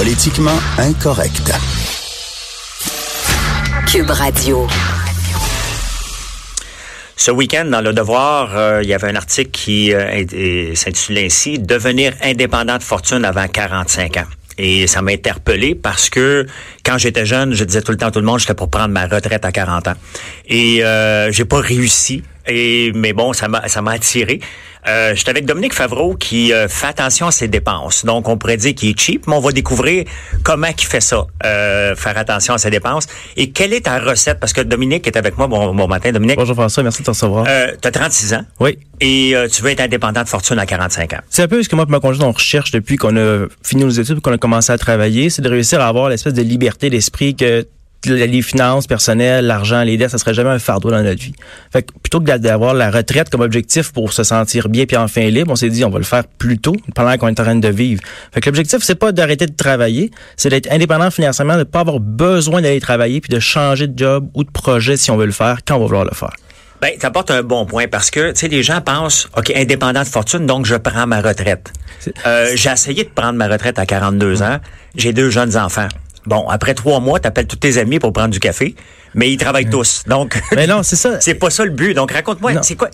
Politiquement incorrect. Cube Radio. Ce week-end, dans Le Devoir, euh, il y avait un article qui euh, s'intitulait ainsi « Devenir indépendant de fortune avant 45 ans ». Et ça m'a interpellé parce que quand j'étais jeune, je disais tout le temps à tout le monde, j'étais pour prendre ma retraite à 40 ans. Et euh, j'ai pas réussi. Et mais bon, ça m'a ça m'a attiré. Euh, J'étais avec Dominique Favreau qui euh, fait attention à ses dépenses. Donc, on pourrait dire qu'il est cheap, mais on va découvrir comment il fait ça, euh, faire attention à ses dépenses. Et quelle est ta recette? Parce que Dominique est avec moi. Bon, bon matin, Dominique. Bonjour François, merci de te recevoir. Euh, tu as 36 ans. Oui. Et euh, tu veux être indépendant de fortune à 45 ans. C'est un peu ce que moi et ma conjointe, on recherche depuis qu'on a fini nos études, qu'on a commencé à travailler, c'est de réussir à avoir l'espèce de liberté d'esprit que les finances personnelles, l'argent, les dettes, ça serait jamais un fardeau dans notre vie. Fait que plutôt que d'avoir la retraite comme objectif pour se sentir bien puis enfin libre, on s'est dit on va le faire plus tôt pendant qu'on est en train de vivre. Fait que l'objectif c'est pas d'arrêter de travailler, c'est d'être indépendant financièrement, de pas avoir besoin d'aller travailler puis de changer de job ou de projet si on veut le faire quand on va vouloir le faire. Ben, t'apportes un bon point parce que, tu sais, les gens pensent, OK, indépendant de fortune, donc je prends ma retraite. Euh, j'ai essayé de prendre ma retraite à 42 ans. J'ai deux jeunes enfants. Bon, après trois mois, t'appelles tous tes amis pour prendre du café, mais ils travaillent tous. Donc, mais non, c'est ça. c'est pas ça le but. Donc, raconte-moi, c'est quoi,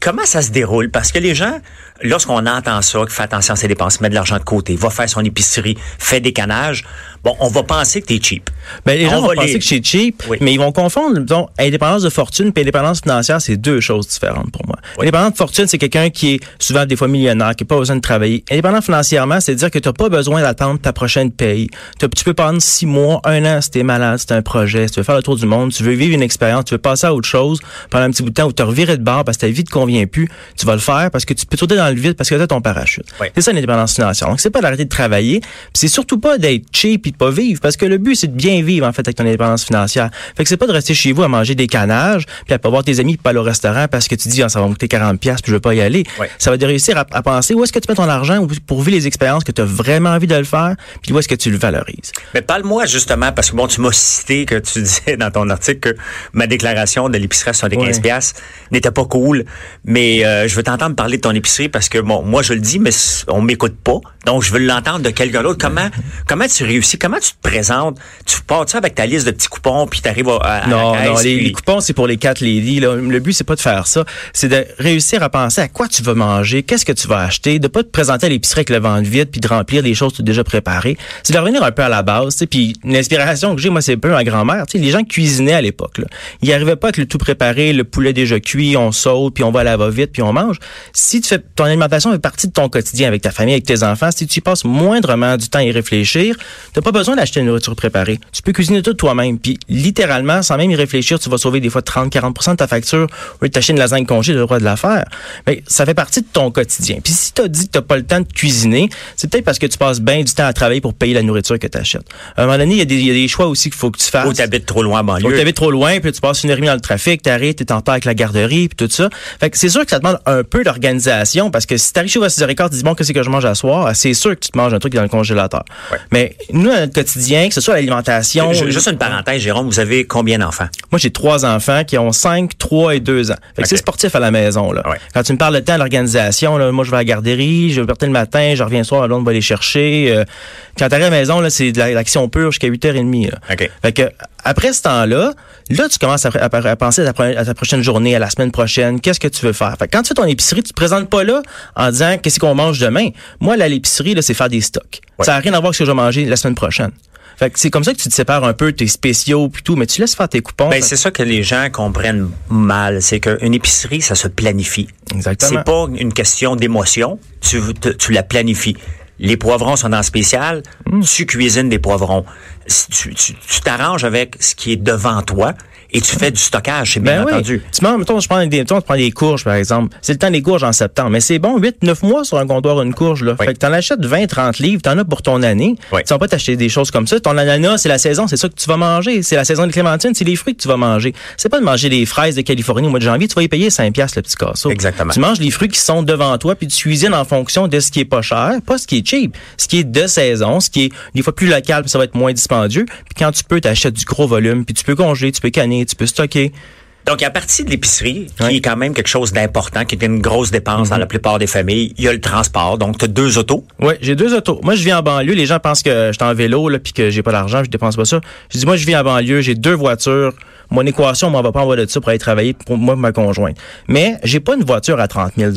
comment ça se déroule? Parce que les gens, lorsqu'on entend ça, qu'il fait attention à ses dépenses, met de l'argent de côté, va faire son épicerie, fait des canages, bon, on va penser que t'es cheap. Ben, les gens vont penser que je suis cheap, mais ils vont confondre, disons, indépendance de fortune et indépendance financière, c'est deux choses différentes pour moi. Oui. Indépendance de fortune, c'est quelqu'un qui est souvent des fois millionnaire, qui n'a pas besoin de travailler. Indépendant financièrement, c'est dire que tu n'as pas besoin d'attendre ta prochaine paye. Tu peux prendre six mois, un an si t'es malade, si t'as un projet, si tu veux faire le tour du monde, tu veux vivre une expérience, tu veux passer à autre chose pendant un petit bout de temps où tu as reviré de bord parce que ta vie te convient plus, tu vas le faire parce que tu peux sauter dans le vide parce que tu as ton parachute. Oui. C'est ça l'indépendance financière. Donc c'est pas d'arrêter de travailler, c'est surtout pas d'être cheap et de pas vivre parce que le but c'est de bien vivre en fait avec ton indépendance financière. Fait que c'est pas de rester chez vous à manger des canages puis à pas voir tes amis puis pas aller au restaurant parce que tu dis ah, ça va me coûter 40 pièces puis je veux pas y aller. Oui. Ça va de réussir à, à penser où est-ce que tu mets ton argent pour vivre les expériences que tu as vraiment envie de le faire puis où est-ce que tu le valorises. Mais parle-moi justement parce que bon tu m'as cité que tu disais dans ton article que ma déclaration de l'épicerie à 75 pièces n'était pas cool, mais euh, je veux t'entendre parler de ton épicerie parce que bon moi je le dis mais on m'écoute pas. Donc je veux l'entendre de quelqu'un d'autre. Comment comment tu réussis? Comment tu te présentes? Tu pars ça avec ta liste de petits coupons puis tu arrives à, à Non, non, les, puis- les coupons c'est pour les quatre ladies là. Le but c'est pas de faire ça, c'est de réussir à penser à quoi tu vas manger, qu'est-ce que tu vas acheter, de pas te présenter à l'épicerie avec le ventre vide puis de remplir des choses toutes déjà préparées. C'est de revenir un peu à la base, tu puis l'inspiration que j'ai moi c'est un peu ma grand-mère, tu les gens cuisinaient à l'époque. Ils arrivaient pas avec le tout préparé, le poulet déjà cuit, on saute puis on va à la va-vite puis on mange. Si tu fais ton alimentation fait partie de ton quotidien avec ta famille, avec tes enfants, si tu y passes moindrement du temps à y réfléchir, t'as pas besoin d'acheter une nourriture préparée. Tu peux cuisiner tout toi-même. Puis littéralement, sans même y réfléchir, tu vas sauver des fois 30-40% de ta facture. Au lieu de t'acheter une lasagne congé, tu as le droit de la faire. Mais ça fait partie de ton quotidien. Puis si t'as dit que t'as pas le temps de cuisiner, c'est peut-être parce que tu passes bien du temps à travailler pour payer la nourriture que tu achètes. À un moment donné, il y, a des- il y a des choix aussi qu'il faut que tu fasses. ou t'habites trop loin en Ou banlieue. t'habites trop loin, puis tu passes une heure dans le trafic, t'arrives, t'es en retard avec la garderie, puis tout ça. Fait que c'est sûr que ça demande un peu d'organisation, parce que si t'arrives chez à 6h15, tu dis bon, qu'est-ce que je mange à soir, c'est sûr que tu te manges un truc dans le congélateur. Ouais. Mais nous, dans notre quotidien, que ce soit l'alimentation... Ju- Juste une parenthèse, Jérôme, vous avez combien d'enfants? Moi, j'ai trois enfants qui ont 5, 3 et 2 ans. Fait que c'est sportif à la maison, là. Ouais. Quand tu me parles de temps, l'organisation, là, moi, je vais à la garderie, je vais partir le matin, je reviens le soir, l'autre va les chercher. Euh, quand t'arrives à la maison, là, c'est de la- l'action pure jusqu'à 8h30, là. OK. Fait que, après ce temps-là, là, tu commences à, à- à penser à ta, pro- à ta prochaine journée, à la semaine prochaine, qu'est-ce que tu veux faire? Fait que quand tu fais ton épicerie, tu te présentes pas là en disant qu'est-ce qu'on mange demain? Moi, là, l'épicerie, là, c'est faire des stocks. Ouais. Ça n'a rien à voir avec ce que je vais manger la semaine prochaine. Fait que c'est comme ça que tu te sépares un peu tes spéciaux puis tout, mais tu laisses faire tes coupons. Ben, c'est ça que les gens comprennent mal. C'est qu'une épicerie, ça se planifie. Exactement. C'est pas une question d'émotion. Tu, te- tu la planifies. Les poivrons sont en spécial. Mm. Tu cuisines des poivrons. Tu t'arranges avec ce qui est devant toi. Et tu fais du stockage, c'est bien Ben oui. entendu. Tu manges, mettons, je prends des, mettons, tu prends des courges, par exemple. C'est le temps des courges en septembre. Mais c'est bon, 8, 9 mois sur un comptoir, une courge, là. Oui. Fait que t'en achètes 20, 30 livres, t'en as pour ton année. Oui. Tu vas pas t'acheter des choses comme ça. Ton ananas, c'est la saison, c'est ça que tu vas manger. C'est la saison de clémentine, c'est les fruits que tu vas manger. C'est pas de manger des fraises de Californie au mois de janvier, tu vas y payer 5 piastres, le petit casseau. Exactement. Tu manges les fruits qui sont devant toi, puis tu cuisines en fonction de ce qui est pas cher, pas ce qui est cheap. Ce qui est de saison, ce qui est des fois plus local, puis ça va être moins dispendieux. Puis quand tu peux, t'achètes du gros volume, puis tu peux congeler, tu peux canner, tu peux stocker. Donc, à partir de l'épicerie, qui Oui. Est quand même quelque chose d'important, qui est une grosse dépense dans la plupart des familles, il y a le transport. Donc, tu as deux autos. Oui, j'ai deux autos. Moi, je vis en banlieue. Les gens pensent que je suis en vélo là, puis que j'ai pas d'argent, je dépense pas ça. Je dis, moi, je vis en banlieue, j'ai deux voitures. Mon équation, on va pas envoyer de ça pour aller travailler pour moi, ma conjointe. Mais j'ai pas une voiture à 30 000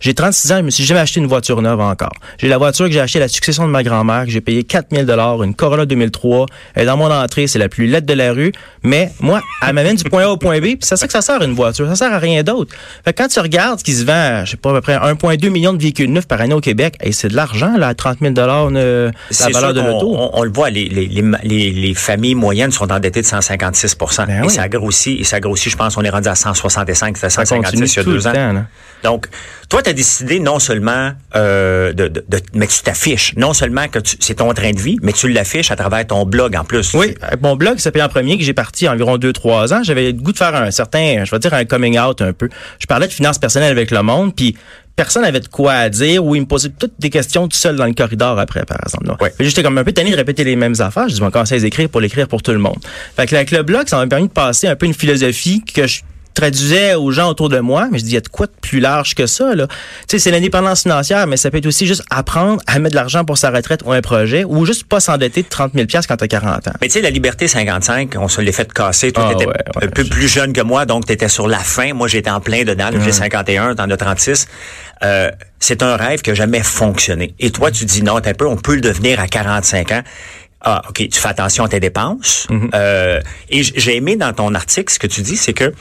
J'ai 36 ans, je me suis jamais acheté une voiture neuve encore. J'ai la voiture que j'ai achetée à la succession de ma grand-mère, que j'ai payé 4 000 une Corolla 2003. Elle est dans mon entrée, c'est la plus laide de la rue. Mais moi, elle m'amène du point A au point B, puis c'est ça que ça sert une voiture. Ça sert à rien d'autre. Fait que quand tu regardes ce qui se vend, je sais pas, à peu près 1,2 million de véhicules neufs par année au Québec, et c'est de l'argent, là, à 30 000 euh, la valeur de l'auto. On, on le voit, les, les, les, les- les familles moyennes sont endettées de 156 Ben Et oui. ça grossit, et ça grossit, je pense, on est rendu à 165, c'était Ça 156 continue il y a deux ans. temps. Donc, toi, tu as décidé non seulement euh, de, de, de- mais tu t'affiches, non seulement que tu- c'est ton train de vie, mais tu l'affiches à travers ton blog en plus. Oui, avec mon blog s'appelait en premier, que j'ai parti environ 2-3 ans, j'avais le goût de faire un certain, je vais dire un coming out un peu. Je parlais de finances personnelles avec le monde, puis personne n'avait de quoi à dire ou il me posait toutes des questions tout seul dans le corridor après, par exemple. Ouais. J'étais comme un peu tanné de répéter les mêmes affaires. Je dis, on va commencer à les écrire pour l'écrire pour tout le monde. Fait que avec le blog, ça m'a permis de passer un peu une philosophie que je traduisais aux gens autour de moi, mais je dis, il y a de quoi de plus large que ça, là. Tu sais, c'est l'indépendance financière, mais ça peut être aussi juste apprendre à mettre de l'argent pour sa retraite ou un projet, ou juste pas s'endetter de 30 000 quand t'as 40 ans. Mais tu sais, la Liberté 55, on se l'est fait casser. Toi, Ah, t'étais ouais, ouais. un peu plus jeune que moi, donc t'étais sur la fin. Moi, j'étais en plein dedans. J'ai 51, t'en as 36. Euh, c'est un rêve qui a jamais fonctionné. Et toi, tu dis non, un peu, on peut le devenir à 45 ans. Ah, OK, tu fais attention à tes dépenses. Mm-hmm. Euh, et j'ai aimé dans ton article, ce que tu dis, c'est que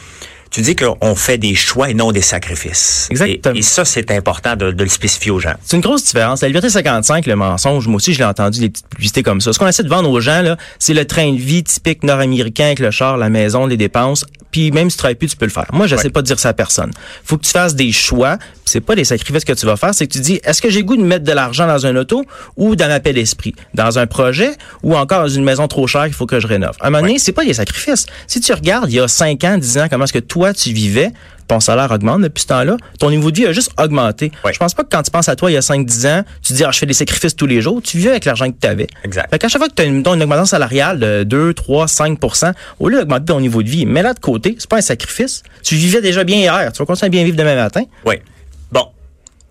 tu dis qu'on fait des choix et non des sacrifices. Exactement. Et, et ça, c'est important de, de le spécifier aux gens. C'est une grosse différence. La liberté 55, le mensonge, moi aussi, je l'ai entendu, des petites publicités comme ça. Ce qu'on essaie de vendre aux gens, là, c'est le train de vie typique nord-américain avec le char, la maison, les dépenses. Puis même si tu travailles plus, tu peux le faire. Moi, j'essaie Ouais. pas de dire ça à personne. Faut que tu fasses des choix. C'est pas des sacrifices que tu vas faire. C'est que tu dis, est-ce que j'ai goût de mettre de l'argent dans un auto ou dans ma paix d'esprit? Dans un projet ou encore dans une maison trop chère qu'il faut que je rénove? À un moment donné, c'est pas des sacrifices. Si tu regardes, il y a 5 ans, 10 ans, comment est-ce que toi, tu vivais, ton salaire augmente depuis ce temps-là, ton niveau de vie a juste augmenté. Ouais. Je pense pas que quand tu penses à toi il y a 5-10 ans, tu te dis, ah, je fais des sacrifices tous les jours, tu vivais avec l'argent que tu avais. Exact. Fait qu'à chaque fois que tu as une, augmentation salariale de 2, 3, 5% au lieu d'augmenter ton niveau de vie, mets là de côté, c'est pas un sacrifice. Tu vivais déjà bien hier, tu vas continuer à bien vivre demain matin. Oui. Bon.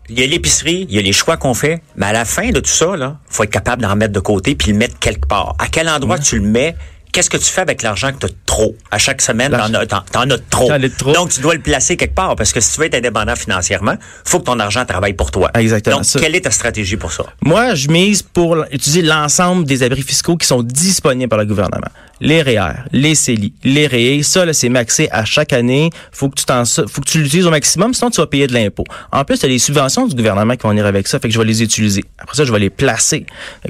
Il y a l'épicerie, il y a les choix qu'on fait, mais à la fin de tout ça, là, faut être capable d'en mettre de côté puis le mettre quelque part. À quel endroit tu le mets? Qu'est-ce que tu fais avec l'argent que tu as trop? À chaque semaine, t'en as, t'en- as trop. Donc, tu dois le placer quelque part parce que si tu veux être indépendant financièrement, faut que ton argent travaille pour toi. Exactement, Donc, ça. quelle est ta stratégie pour ça? Moi, je mise pour utiliser l'ensemble des abris fiscaux qui sont disponibles par le gouvernement. Les REER, les CELI, les REE, ça, là, c'est maxé à chaque année. Faut que tu t'en, faut que tu l'utilises au maximum, sinon tu vas payer de l'impôt. En plus, il y a les subventions du gouvernement qui vont venir avec ça, fait que je vais les utiliser. Après ça, je vais les placer.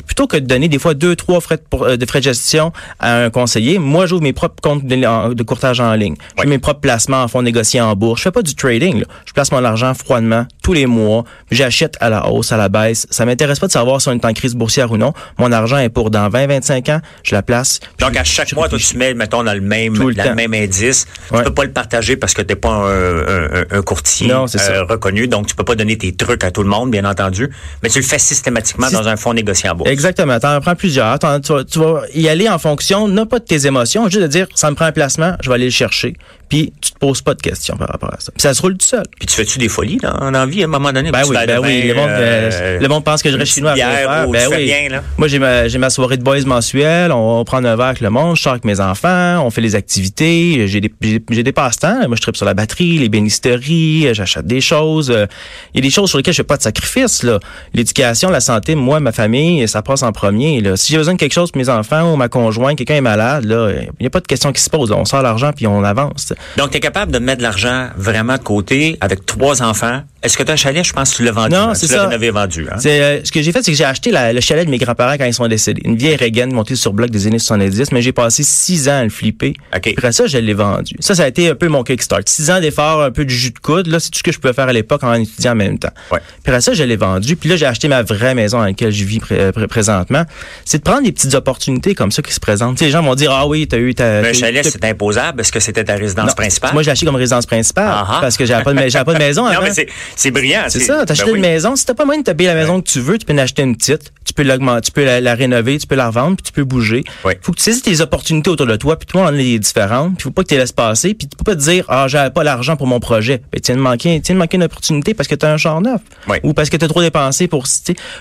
Plutôt que de donner des fois deux, trois frais de, pour- euh, de frais de gestion à un conseiller, moi, j'ouvre mes propres comptes de, en- de courtage en ligne. Je fais mes propres placements en fonds négociés en bourse. Je fais pas du trading, là. Je place mon argent froidement tous les mois. J'achète à la hausse, à la baisse. Ça m'intéresse pas de savoir si on est en crise boursière ou non. Mon argent est pour dans 20, 25 ans. Je la place. puis Donc, à chaque je mois, toi, tu mets, mettons, dans le même, le dans temps. le même indice. Tu Ouais. peux pas le partager parce que t'es pas un, un- un- un courtier Non, euh, reconnu. Donc, tu peux pas donner tes trucs à tout le monde, bien entendu. Mais tu le fais systématiquement Syst- dans un fonds négocié en bourse. Exactement. T'en prends plusieurs. Tu, vas, tu vas y aller en fonction, non pas de tes émotions, juste de dire, ça me prend un placement, je vais aller le chercher. Puis, tu te poses pas de questions par rapport à ça. Puis, ça se roule tout seul. Puis tu fais-tu des folies là, en envie? À un moment donné? Ben Tu oui, ben le oui. vin, Le monde, euh, euh, le monde pense que je reste chez nous à faire. Ben oui. bien, là. Moi, j'ai ma, j'ai ma soirée de boys mensuelle. On, on prend un verre avec le monde. Je sors avec mes enfants. On fait les activités. J'ai des, j'ai, j'ai des passe-temps. Moi, je tripe sur la batterie, les bénisteries. J'achète des choses. Euh, Il y a des choses sur lesquelles je fais pas de sacrifice, là. L'éducation, la santé, moi, ma famille, ça passe en premier, là. Si j'ai besoin de quelque chose pour mes enfants ou ma conjointe, quelqu'un est malade, là, il n'y a pas de question qui se pose. On sort l'argent puis on avance. Donc, tu es capable de mettre de l'argent vraiment de côté avec trois enfants. Est-ce que tu as un chalet? Je pense que tu l'as vendu. Non, hein? c'est tu l'as ça. vendu. Hein? Euh, ce que j'ai fait, c'est que j'ai acheté la- le chalet de mes grands-parents quand ils sont décédés. Une vieille Reagan montée sur bloc des années 70, mais j'ai passé six ans à le flipper. Après ça, je l'ai vendu. Ça, ça a été un peu mon kickstart. Six ans d'efforts, un peu de jus de coude. Là, c'est tout ce que je pouvais faire à l'époque en étudiant en même temps. Ouais. Puis après ça, je l'ai vendu. Puis là, j'ai acheté ma vraie maison dans laquelle je vis pré- présentement. C'est de prendre des petites opportunités comme ça qui se présentent. Les gens vont dire, ah oui, t'as eu ta... Un chalet, c'est imposable. Est-ce que c'était ta résidence Non, principale? Moi, j'ai acheté comme résidence principale Ah ah. parce que j'avais pas de, pas de maison non, mais c'est- brillant. C'est ça, t'achètes ben oui. une maison. Si t'as pas moyen de te payer la maison que tu veux, tu peux en acheter une petite. Tu peux l'augmenter, tu peux la, la rénover, tu peux la revendre, puis tu peux bouger. Oui. Faut que tu saisisses tes opportunités autour de toi, puis toi, on en a des différentes. Puis faut pas que tu les laisses passer, puis tu peux pas te dire, ah, j'avais pas l'argent pour mon projet. Ben, tu viens de manquer, de manquer une opportunité parce que t'as un char neuf. Ou parce que t'as trop dépensé pour,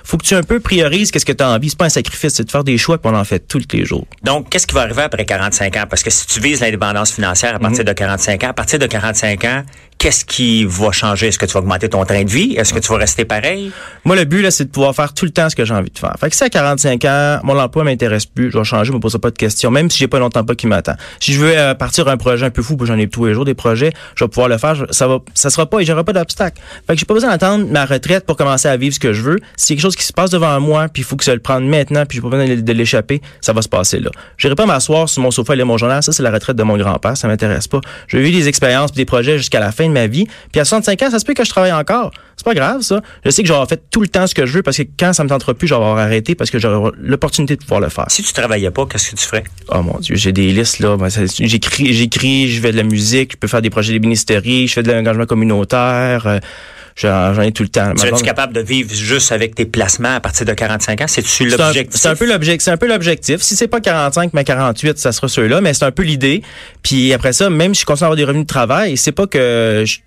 faut que tu un peu priorises qu'est-ce que t'as envie. C'est pas un sacrifice, c'est de faire des choix, puis on en fait tous les jours. Donc, qu'est-ce qui va arriver après 45 ans? Parce que si tu vises l'indépendance financière à Mhm. partir de 45 ans, à partir de 45 ans, qu'est-ce qui va changer? Est-ce que tu vas augmenter ton train de vie? Est-ce que tu vas rester pareil? Moi, le but, là, c'est de pouvoir faire tout le temps ce que j'ai envie de faire. Fait que si à 45 ans, mon emploi m'intéresse plus, je vais changer, je me poserai pas de questions, même si j'ai pas longtemps pas qui m'attend. Si je veux euh, partir un projet un peu fou, j'en ai tous les jours des projets, je vais pouvoir le faire, ça va, ça sera pas, et j'aurai pas d'obstacle. Fait que j'ai pas besoin d'attendre ma retraite pour commencer à vivre ce que je veux. Si c'est quelque chose qui se passe devant moi, puis il faut que je le prenne maintenant, puis j'ai pas besoin de, l'échapper, ça va se passer là. J'irai pas m'asseoir sur mon sofa et lire mon journal, ça c'est la retraite de mon grand-père, ça m'intéresse pas. Je vais vivre des expériences, des projets jusqu'à la fin de ma vie. Puis à 65 ans, ça se peut que je travaille encore. C'est pas grave ça. Je sais que j'aurai fait tout le temps ce que je veux parce que quand ça me tentera plus, j'aurai arrêté parce que j'aurai l'opportunité de pouvoir le faire. Si tu travaillais pas, qu'est-ce que tu ferais? Oh mon dieu, j'ai des listes là. Ben, J'écris, j'écris, je fais de la musique, je peux faire des projets d'ébénisterie, je fais de l'engagement communautaire. euh, J'en ai tout le temps. Serais-tu blonde- capable de vivre juste avec tes placements à partir de 45 ans? C'est-tu l'objectif? c'est un peu l'objectif. C'est un peu l'objectif. Si c'est pas 45, mais 48, ça sera ceux-là. Mais c'est un peu l'idée. Puis après ça, même si je continue à avoir des revenus de travail, c'est pas que je,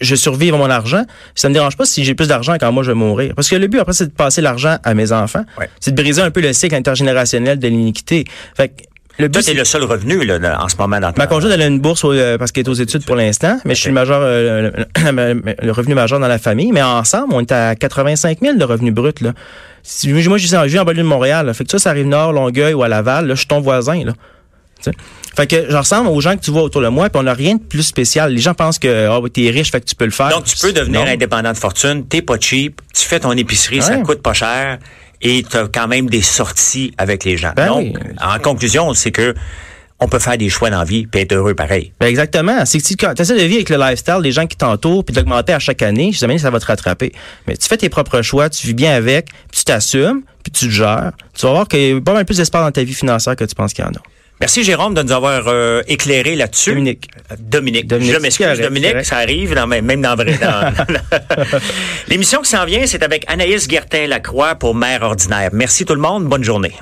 je survive à mon argent. Ça me dérange pas si j'ai plus d'argent quand moi je vais mourir. Parce que le but après, c'est de passer l'argent à mes enfants. Ouais. C'est de briser un peu le cycle intergénérationnel de l'iniquité. Fait que le but, Toi, c'est- le seul revenu là, en ce moment dans ta... Ma conjointe, elle a une bourse euh, parce qu'elle est aux études pour l'instant, mais je suis le majeur, euh, le, le revenu majeur dans la famille. Mais ensemble, on est à 85 000 de revenus bruts. Là. Si- moi, je vis en, en banlieue de Montréal. Là. Fait que ça, ça arrive nord, Longueuil ou à Laval. Là, je suis ton voisin. Là. Tu. Fait que je ressemble aux gens que tu vois autour de moi, puis on n'a rien de plus spécial. Les gens pensent que oh, t'es riche, fait que tu peux le faire. Donc, tu peux devenir Non. indépendant de fortune, t'es pas cheap, tu fais ton épicerie, ça coûte pas cher et tu as quand même des sorties avec les gens. Ben Donc, oui. en conclusion, c'est que on peut faire des choix dans la vie puis être heureux pareil. Ben exactement. C'est que si tu essaies de vivre avec le lifestyle des gens qui t'entourent, puis d'augmenter à chaque année, jamais ça va te rattraper. Mais tu fais tes propres choix, tu vis bien avec, puis tu t'assumes, puis tu te gères. Tu vas voir qu'il y a pas mal plus d'espace dans ta vie financière que tu penses qu'il y en a. Merci Jérôme de nous avoir euh, éclairé là-dessus. Dominique. Dominique. Dominique, Je m'excuse, Dominique, ça arrive dans, même dans, vrai- dans- L'émission qui s'en vient, c'est avec Anaïs Guertin-Lacroix pour Mère ordinaire. Merci tout le monde, bonne journée.